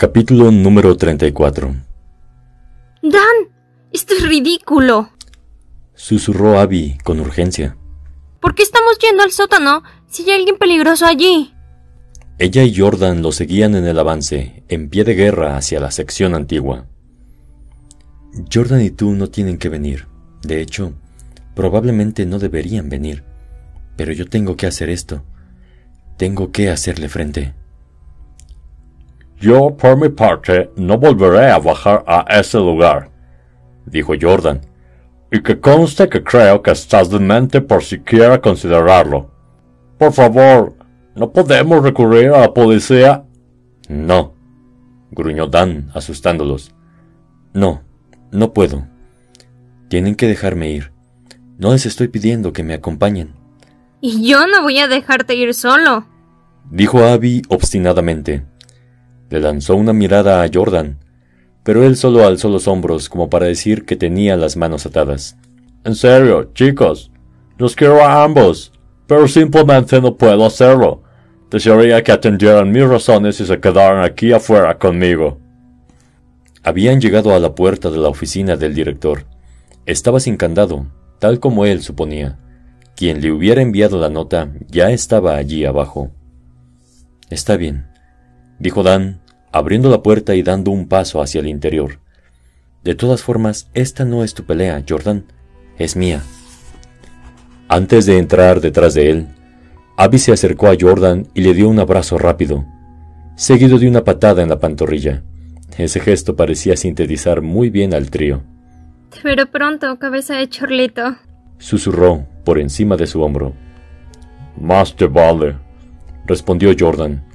Capítulo número 34 Dan, esto es ridículo. Susurró Abby con urgencia. ¿Por qué estamos yendo al sótano si hay alguien peligroso allí? Ella y Jordan lo seguían en el avance, en pie de guerra hacia la sección antigua. Jordan y tú no tienen que venir. De hecho, probablemente no deberían venir. Pero yo tengo que hacer esto. Tengo que hacerle frente. Yo, por mi parte, no volveré a bajar a ese lugar, dijo Jordan, y que conste que creo que estás demente por siquiera considerarlo. Por favor, ¿no podemos recurrir a la policía? No, gruñó Dan, asustándolos. No, no puedo. Tienen que dejarme ir. No les estoy pidiendo que me acompañen. Y yo no voy a dejarte ir solo, dijo Abby obstinadamente. Le lanzó una mirada a Jordan, pero él solo alzó los hombros como para decir que tenía las manos atadas. En serio, chicos, los quiero a ambos, pero simplemente no puedo hacerlo. Desearía que atendieran mis razones y se quedaran aquí afuera conmigo. Habían llegado a la puerta de la oficina del director. Estaba sin candado, tal como él suponía. Quien le hubiera enviado la nota ya estaba allí abajo. Está bien, dijo Dan, abriendo la puerta y dando un paso hacia el interior. De todas formas, esta no es tu pelea, Jordan, es mía. Antes de entrar detrás de él, Abby se acercó a Jordan y le dio un abrazo rápido, seguido de una patada en la pantorrilla. Ese gesto parecía sintetizar muy bien al trío. Te veré pronto, cabeza de chorlito. Susurró por encima de su hombro. Más te vale, respondió Jordan.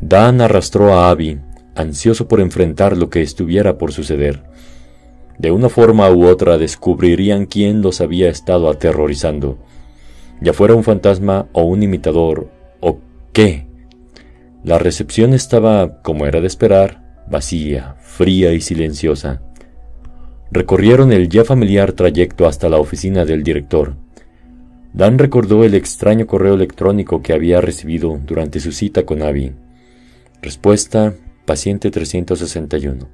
Dan arrastró a Abby, ansioso por enfrentar lo que estuviera por suceder. De una forma u otra descubrirían quién los había estado aterrorizando, ya fuera un fantasma o un imitador, o qué. La recepción estaba, como era de esperar, vacía, fría y silenciosa. Recorrieron el ya familiar trayecto hasta la oficina del director. Dan recordó el extraño correo electrónico que había recibido durante su cita con Abby. Respuesta, paciente 361.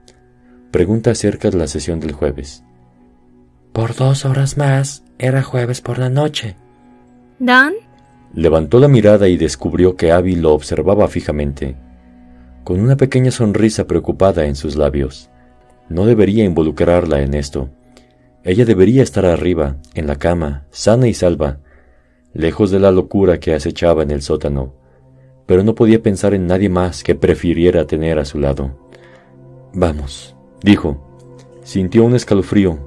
Pregunta acerca de la sesión del jueves. Por dos horas más, era jueves por la noche. ¿Dan? Levantó la mirada y descubrió que Abby lo observaba fijamente, con una pequeña sonrisa preocupada en sus labios. No debería involucrarla en esto. Ella debería estar arriba, en la cama, sana y salva, lejos de la locura que acechaba en el sótano pero no podía pensar en nadie más que prefiriera tener a su lado. Vamos, dijo. Sintió un escalofrío,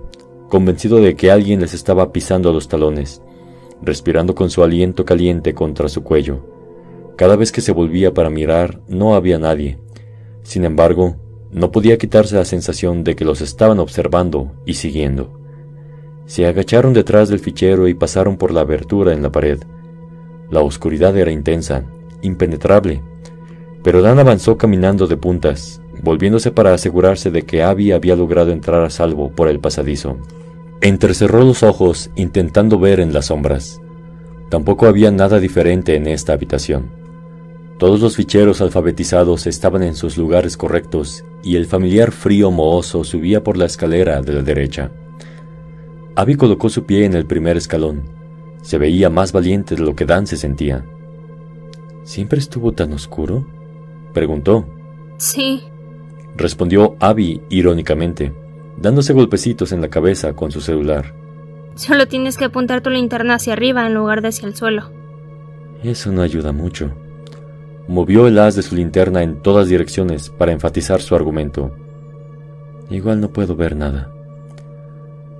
convencido de que alguien les estaba pisando los talones, respirando con su aliento caliente contra su cuello. Cada vez que se volvía para mirar, no había nadie. Sin embargo, no podía quitarse la sensación de que los estaban observando y siguiendo. Se agacharon detrás del fichero y pasaron por la abertura en la pared. La oscuridad era intensa, impenetrable, pero Dan avanzó caminando de puntas, volviéndose para asegurarse de que Abby había logrado entrar a salvo por el pasadizo. Entrecerró los ojos intentando ver en las sombras. Tampoco había nada diferente en esta habitación. Todos los ficheros alfabetizados estaban en sus lugares correctos y el familiar frío mohoso subía por la escalera de la derecha. Abby colocó su pie en el primer escalón. Se veía más valiente de lo que Dan se sentía. ¿Siempre estuvo tan oscuro? preguntó. Sí, respondió Abby irónicamente, dándose golpecitos en la cabeza con su celular. Solo tienes que apuntar tu linterna hacia arriba en lugar de hacia el suelo. Eso no ayuda mucho. Movió el haz de su linterna en todas direcciones para enfatizar su argumento. Igual no puedo ver nada.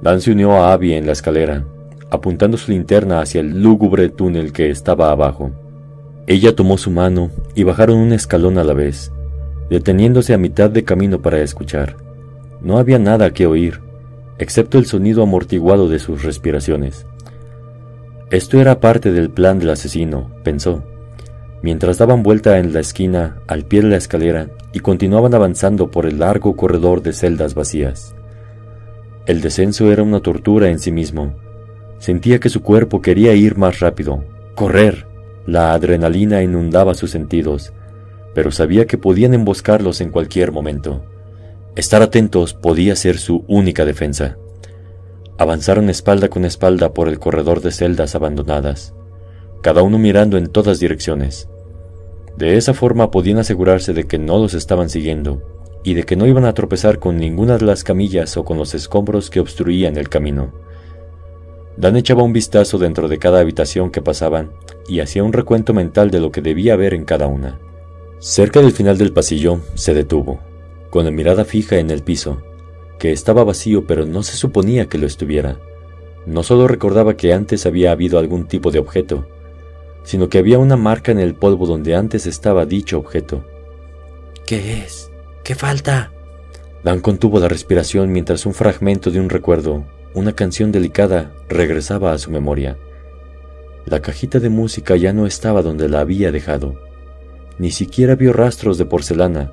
Dan se unió a Abby en la escalera, apuntando su linterna hacia el lúgubre túnel que estaba abajo. Ella tomó su mano y bajaron un escalón a la vez, deteniéndose a mitad de camino para escuchar. No había nada que oír, excepto el sonido amortiguado de sus respiraciones. Esto era parte del plan del asesino, pensó, mientras daban vuelta en la esquina al pie de la escalera y continuaban avanzando por el largo corredor de celdas vacías. El descenso era una tortura en sí mismo. Sentía que su cuerpo quería ir más rápido, correr, la adrenalina inundaba sus sentidos, pero sabía que podían emboscarlos en cualquier momento. Estar atentos podía ser su única defensa. Avanzaron espalda con espalda por el corredor de celdas abandonadas, cada uno mirando en todas direcciones. De esa forma podían asegurarse de que no los estaban siguiendo y de que no iban a tropezar con ninguna de las camillas o con los escombros que obstruían el camino. Dan echaba un vistazo dentro de cada habitación que pasaban y hacía un recuento mental de lo que debía haber en cada una. Cerca del final del pasillo se detuvo, con la mirada fija en el piso, que estaba vacío pero no se suponía que lo estuviera. No solo recordaba que antes había habido algún tipo de objeto, sino que había una marca en el polvo donde antes estaba dicho objeto. ¿Qué es? ¿Qué falta? Dan contuvo la respiración mientras un fragmento de un recuerdo, una canción delicada, regresaba a su memoria. La cajita de música ya no estaba donde la había dejado. Ni siquiera vio rastros de porcelana.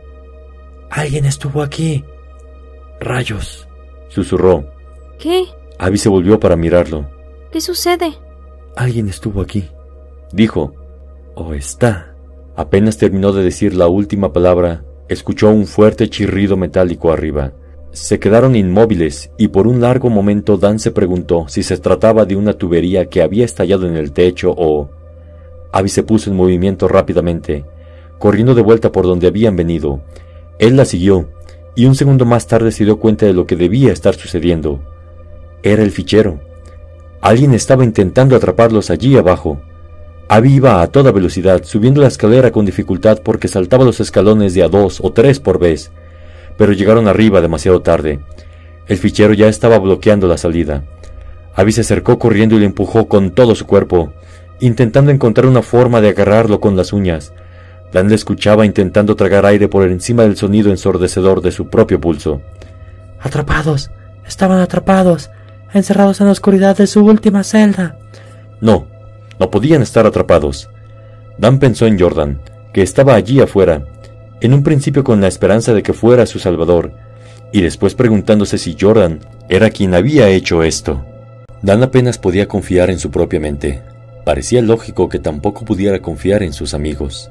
Alguien estuvo aquí. Rayos. Susurró. ¿Qué? Abby se volvió para mirarlo. ¿Qué sucede? Alguien estuvo aquí. Dijo. O está. Apenas terminó de decir la última palabra, escuchó un fuerte chirrido metálico arriba. Se quedaron inmóviles y por un largo momento Dan se preguntó si se trataba de una tubería que había estallado en el techo o... Abby se puso en movimiento rápidamente, corriendo de vuelta por donde habían venido. Él la siguió, y un segundo más tarde se dio cuenta de lo que debía estar sucediendo. Era el fichero. Alguien estaba intentando atraparlos allí abajo. Abby iba a toda velocidad, subiendo la escalera con dificultad porque saltaba los escalones de a dos o tres por vez, pero llegaron arriba demasiado tarde. El fichero ya estaba bloqueando la salida. Abby se acercó corriendo y le empujó con todo su cuerpo, intentando encontrar una forma de agarrarlo con las uñas, Dan le escuchaba intentando tragar aire por encima del sonido ensordecedor de su propio pulso. Atrapados. Estaban atrapados. Encerrados en la oscuridad de su última celda. No, no podían estar atrapados. Dan pensó en Jordan, que estaba allí afuera, en un principio con la esperanza de que fuera su salvador, y después preguntándose si Jordan era quien había hecho esto. Dan apenas podía confiar en su propia mente. Parecía lógico que tampoco pudiera confiar en sus amigos.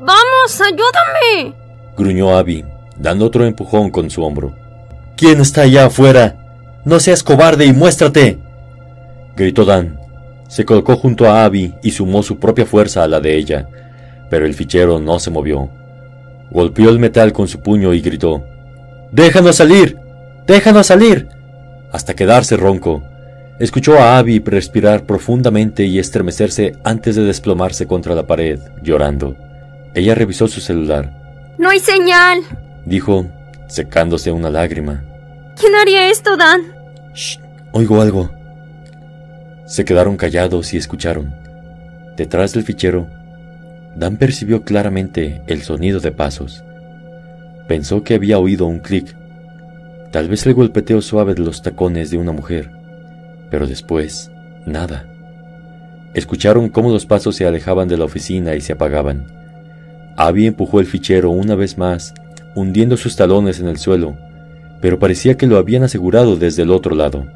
¡Vamos, ayúdame! gruñó Abby, dando otro empujón con su hombro. ¿Quién está allá afuera? No seas cobarde y muéstrate. gritó Dan. Se colocó junto a Abby y sumó su propia fuerza a la de ella, pero el fichero no se movió. Golpeó el metal con su puño y gritó, ¡Déjanos salir! ¡Déjanos salir! hasta quedarse ronco. Escuchó a Abby respirar profundamente y estremecerse antes de desplomarse contra la pared, llorando. Ella revisó su celular. No hay señal, dijo, secándose una lágrima. ¿Quién haría esto, Dan? Shh, oigo algo. Se quedaron callados y escucharon. Detrás del fichero, Dan percibió claramente el sonido de pasos. Pensó que había oído un clic, tal vez el golpeteo suave de los tacones de una mujer, pero después, nada. Escucharon cómo los pasos se alejaban de la oficina y se apagaban. Abby empujó el fichero una vez más, hundiendo sus talones en el suelo, pero parecía que lo habían asegurado desde el otro lado.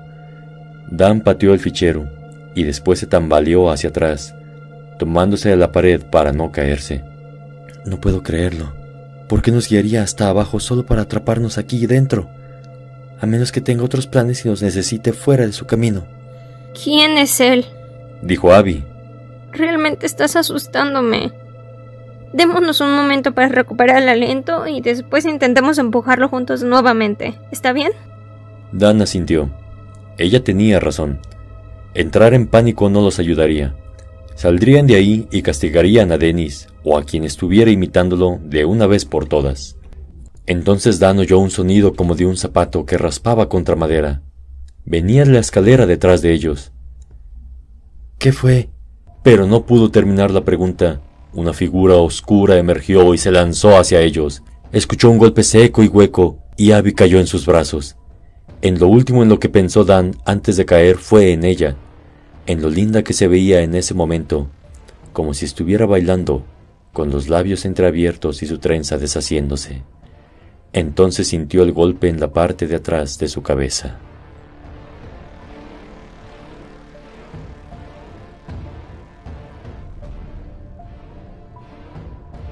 Dan pateó el fichero y después se tambaleó hacia atrás, tomándose a la pared para no caerse. No puedo creerlo. ¿Por qué nos guiaría hasta abajo solo para atraparnos aquí dentro? A menos que tenga otros planes y nos necesite fuera de su camino. ¿Quién es él? Dijo Abby. Realmente estás asustándome. Démonos un momento para recuperar el aliento y después intentemos empujarlo juntos nuevamente. ¿Está bien? Dana sintió. Ella tenía razón. Entrar en pánico no los ayudaría. Saldrían de ahí y castigarían a Denis o a quien estuviera imitándolo de una vez por todas. Entonces Dan oyó un sonido como de un zapato que raspaba contra madera. Venía la escalera detrás de ellos. ¿Qué fue? Pero no pudo terminar la pregunta una figura oscura emergió y se lanzó hacia ellos. Escuchó un golpe seco y hueco, y Abby cayó en sus brazos. En lo último en lo que pensó Dan antes de caer fue en ella, en lo linda que se veía en ese momento, como si estuviera bailando, con los labios entreabiertos y su trenza deshaciéndose. Entonces sintió el golpe en la parte de atrás de su cabeza.